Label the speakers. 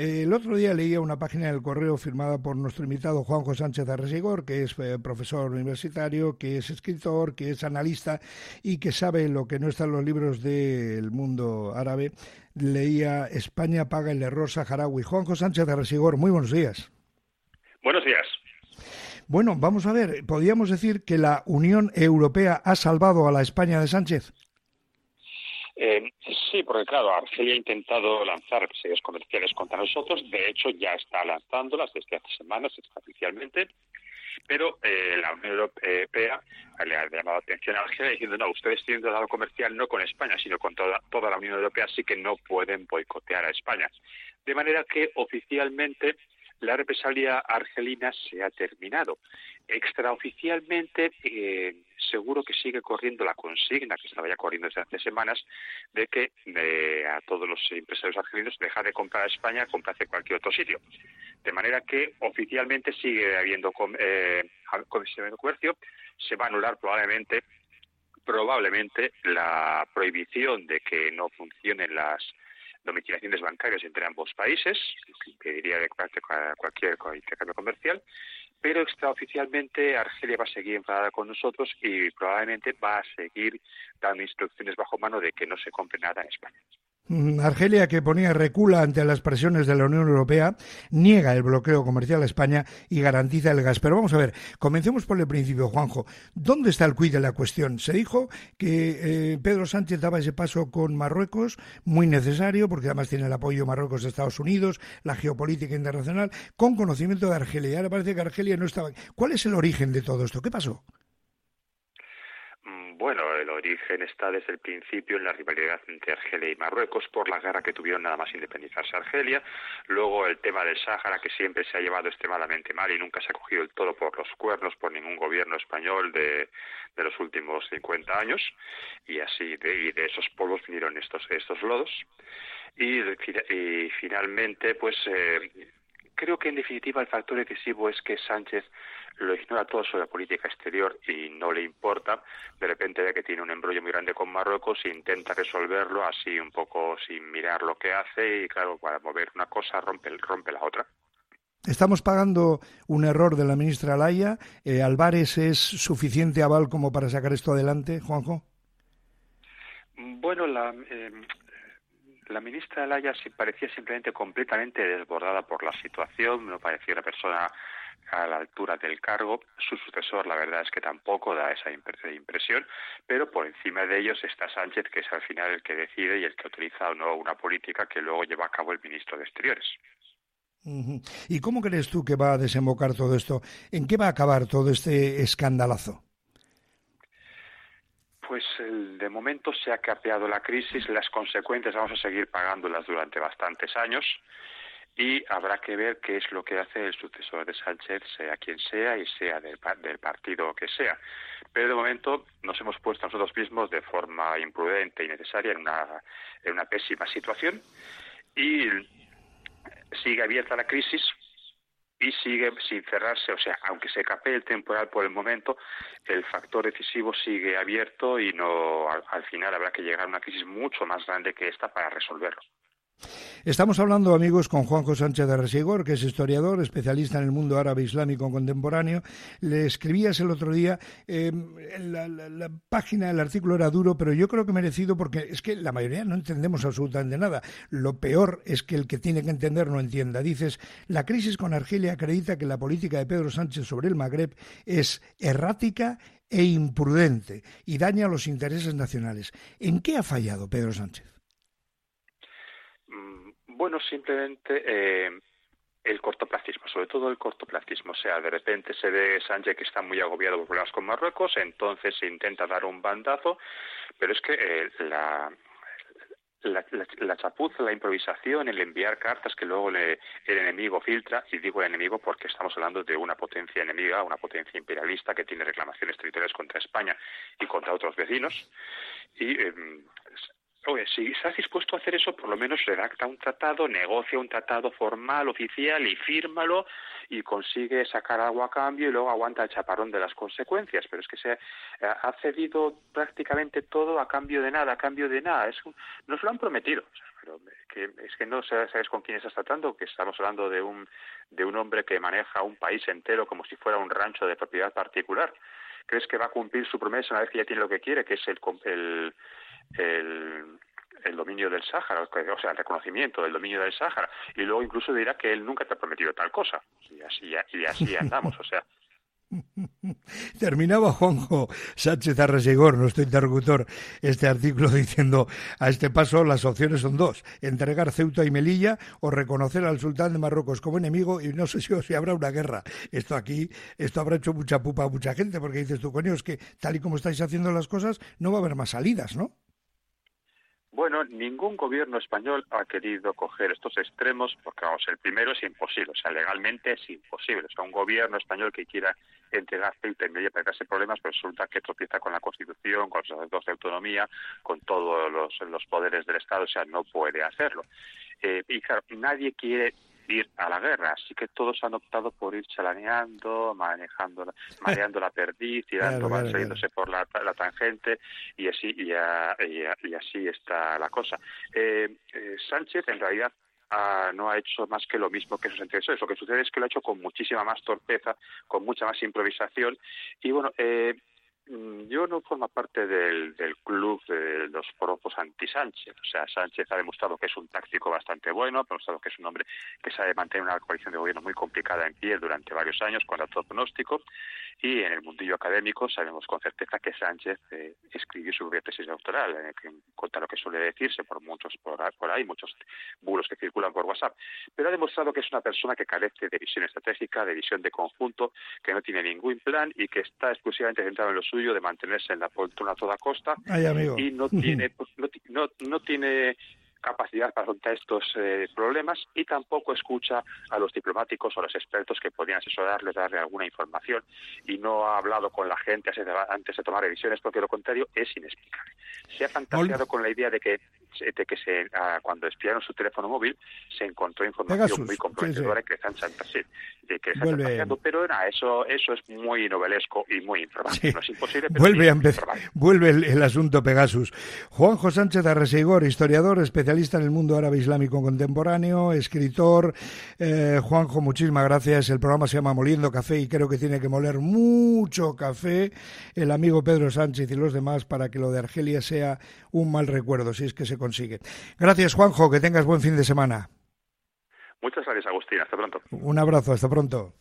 Speaker 1: Eh, el otro día leía una página del correo firmada por nuestro invitado Juanjo Sánchez Arresigor, que es eh, profesor universitario, que es escritor, que es analista y que sabe lo que no está en los libros del mundo árabe. Leía España paga el error saharaui. Juanjo Sánchez Arresigor, muy buenos días.
Speaker 2: Buenos días.
Speaker 1: Bueno, vamos a ver, ¿podríamos decir que la Unión Europea ha salvado a la España de Sánchez?
Speaker 2: Eh, sí, porque claro, Argelia ha intentado lanzar represalias comerciales contra nosotros, de hecho ya está lanzándolas desde hace semanas oficialmente, pero eh, la Unión Europea le ha llamado la atención a Argelia diciendo, no, ustedes tienen tratado comercial no con España, sino con toda, toda la Unión Europea, así que no pueden boicotear a España. De manera que oficialmente la represalia argelina se ha terminado. Extraoficialmente, eh, seguro que sigue corriendo la consigna que estaba ya corriendo desde hace semanas de que eh, a todos los empresarios argelinos dejar de comprar a España, comprarse cualquier otro sitio. De manera que oficialmente sigue habiendo eh, comercio, se va a anular probablemente probablemente la prohibición de que no funcionen las domiciliaciones bancarias entre ambos países, que impediría de cualquier intercambio comercial, pero extraoficialmente Argelia va a seguir enfadada con nosotros y probablemente va a seguir dando instrucciones bajo mano de que no se compre nada en España.
Speaker 1: Mm, Argelia, que ponía recula ante las presiones de la Unión Europea, niega el bloqueo comercial a España y garantiza el gas. Pero vamos a ver, comencemos por el principio, Juanjo. ¿Dónde está el cuid de la cuestión? Se dijo que eh, Pedro Sánchez daba ese paso con Marruecos, muy necesario, porque además tiene el apoyo de Marruecos de Estados Unidos, la geopolítica internacional, con conocimiento de Argelia. Y ahora parece que Argelia no estaba. ¿Cuál es el origen de todo esto? ¿Qué pasó?
Speaker 2: Bueno, el origen está desde el principio en la rivalidad entre Argelia y Marruecos por la guerra que tuvieron nada más independizarse Argelia. Luego el tema del Sáhara, que siempre se ha llevado extremadamente mal y nunca se ha cogido el todo por los cuernos por ningún gobierno español de, los últimos 50 años. Y así, de, de esos polvos vinieron estos, estos lodos. Y, y finalmente, pues eh, creo que en definitiva el factor decisivo es que Sánchez lo ignora todo sobre la política exterior y no le importa. De repente ve que tiene un embrollo muy grande con Marruecos e intenta resolverlo así un poco sin mirar lo que hace y claro, para mover una cosa rompe, rompe la otra.
Speaker 1: Estamos pagando un error de la ministra Alaya. Eh, ¿Álvarez es suficiente aval como para sacar esto adelante, Juanjo?
Speaker 2: Bueno, la, eh, la ministra Alaya sí parecía simplemente completamente desbordada por la situación, no parecía una persona a la altura del cargo. Su sucesor, la verdad es que tampoco da esa impresión, pero por encima de ellos está Sánchez, que es al final el que decide y el que utiliza o no una política que luego lleva a cabo el ministro de Exteriores.
Speaker 1: ¿Y cómo crees tú que va a desembocar todo esto? ¿En qué va a acabar todo este escandalazo?
Speaker 2: Pues de momento se ha capeado la crisis, las consecuencias vamos a seguir pagándolas durante bastantes años y habrá que ver qué es lo que hace el sucesor de Sánchez, sea quien sea y sea del, del partido que sea. Pero de momento nos hemos puesto nosotros mismos de forma imprudente y necesaria en una, en una pésima situación y sigue abierta la crisis y sigue sin cerrarse, o sea, aunque se capee el temporal por el momento, el factor decisivo sigue abierto y no al, final habrá que llegar a una crisis mucho más grande que esta para resolverlo.
Speaker 1: Estamos hablando, amigos, con Juanjo Sánchez de Resigor, que es historiador, especialista en el mundo árabe islámico contemporáneo. Le escribías el otro día, eh, la, la, página, el artículo era duro, pero yo creo que merecido porque es que la mayoría no entendemos absolutamente nada. Lo peor es que el que tiene que entender no entienda. Dices, la crisis con Argelia acredita que la política de Pedro Sánchez sobre el Magreb es errática e imprudente y daña los intereses nacionales. ¿En qué ha fallado Pedro Sánchez?
Speaker 2: Bueno, simplemente eh, el cortoplacismo, sobre todo el cortoplacismo. O sea, de repente se ve Sánchez que está muy agobiado por problemas con Marruecos, entonces se intenta dar un bandazo, pero es que eh, la, la, la, chapuza, la improvisación, el enviar cartas que luego el enemigo filtra, y digo el enemigo porque estamos hablando de una potencia enemiga, una potencia imperialista que tiene reclamaciones territoriales contra España y contra otros vecinos, y em, Oye, si estás dispuesto a hacer eso, por lo menos redacta un tratado, negocia un tratado formal, oficial y fírmalo y consigue sacar algo a cambio y luego aguanta el chaparrón de las consecuencias. Pero es que se ha cedido prácticamente todo a cambio de nada, a cambio de nada. Es nos lo han prometido. pero que, es que no sabes con quién estás tratando, que estamos hablando de un, de un hombre que maneja un país entero como si fuera un rancho de propiedad particular. ¿Crees que va a cumplir su promesa una vez que ya tiene lo que quiere, que es el, el, el dominio del Sáhara, o sea, el reconocimiento del dominio del Sáhara, y luego incluso dirá que él nunca te ha prometido tal cosa, y así, y andamos,
Speaker 1: Terminaba Juanjo Sánchez Arresegor, nuestro interlocutor, este artículo diciendo a este paso las opciones son dos, entregar Ceuta y Melilla o reconocer al sultán de Marruecos como enemigo y no sé si, si habrá una guerra. Esto aquí, esto habrá hecho mucha pupa a mucha gente porque dices tú, coño, es que tal y como estáis haciendo las cosas no va a haber más salidas, ¿no?
Speaker 2: Bueno, ningún gobierno español ha querido coger estos extremos porque, vamos, el primero es imposible, o sea, legalmente es imposible. O sea, un gobierno español que quiera entregar Ceuta y Melilla para crearse problemas, pero resulta que tropieza con la Constitución, con los asuntos de autonomía, con todos los, poderes del Estado, o sea, no puede hacerlo. Eh, y claro, nadie quiere ir a la guerra, así que todos han optado por ir chalaneando, manejando, mareando la perdiz, tirando, saliéndose por la, tangente y así y, y, así está la cosa. Eh, eh, Sánchez en realidad no ha hecho más que lo mismo que sus antecesores. Lo que sucede es que lo ha hecho con muchísima más torpeza, con mucha más improvisación y bueno, eh, yo no formo parte del, del club de los propos anti-Sánchez. O sea, Sánchez ha demostrado que es un táctico bastante bueno, ha demostrado que es un hombre que sabe mantener una coalición de gobierno muy complicada en pie durante varios años, contra todo pronóstico. Y en el mundillo académico sabemos con certeza que Sánchez eh, escribió su propia tesis doctoral, en contra lo que suele decirse por muchos por, ahí, muchos bulos que circulan por WhatsApp. Pero ha demostrado que es una persona que carece de visión estratégica, de visión de conjunto, que no tiene ningún plan y que está exclusivamente centrado en lo suyo de mantenerse en la poltrona a toda costa. Y no tiene, no, no tiene capacidad para afrontar estos eh, problemas y tampoco escucha a los diplomáticos o a los expertos que podrían asesorarle, darle alguna información. Y no ha hablado con la gente antes de tomar decisiones porque lo contrario es inexplicable. Se ha fantaseado con la idea de que de que se, ah, cuando espiaron su teléfono móvil se encontró información muy comprometedora que están de que está pero eso eso es muy novelesco y muy informativo. No es imposible,
Speaker 1: vuelve, a vuelve el, asunto Pegasus. Juanjo Sánchez Arreseigor, historiador, especialista en el mundo árabe islámico contemporáneo, escritor. Eh, Juanjo, muchísimas gracias. El programa se llama Moliendo Café y creo que tiene que moler mucho café el amigo Pedro Sánchez y los demás para que lo de Argelia sea un mal recuerdo, si es que se consigue. Gracias, Juanjo, que tengas buen fin de semana.
Speaker 2: Muchas gracias, Agustín. Hasta pronto.
Speaker 1: Un abrazo, hasta pronto.